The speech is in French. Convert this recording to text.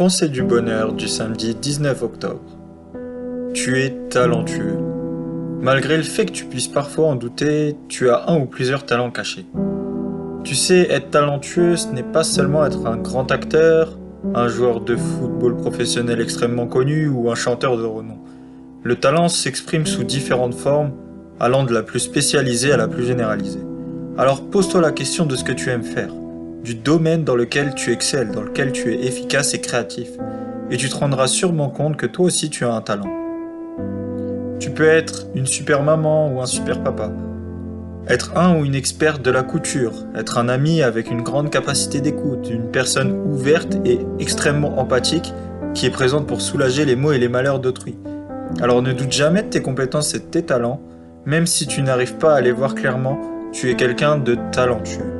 Pensée du bonheur du samedi 19 octobre. Tu es talentueux. Malgré le fait que tu puisses parfois en douter, tu as un ou plusieurs talents cachés. Tu sais, être talentueux, ce n'est pas seulement être un grand acteur, un joueur de football professionnel extrêmement connu ou un chanteur de renom. Le talent s'exprime sous différentes formes, allant de la plus spécialisée à la plus généralisée. Alors pose-toi la question de ce que tu aimes faire du domaine dans lequel tu excelles, dans lequel tu es efficace et créatif. Et tu te rendras sûrement compte que toi aussi tu as un talent. Tu peux être une super maman ou un super papa. Être un ou une experte de la couture, être un ami avec une grande capacité d'écoute, une personne ouverte et extrêmement empathique qui est présente pour soulager les maux et les malheurs d'autrui. Alors ne doute jamais de tes compétences et de tes talents, même si tu n'arrives pas à les voir clairement, tu es quelqu'un de talentueux.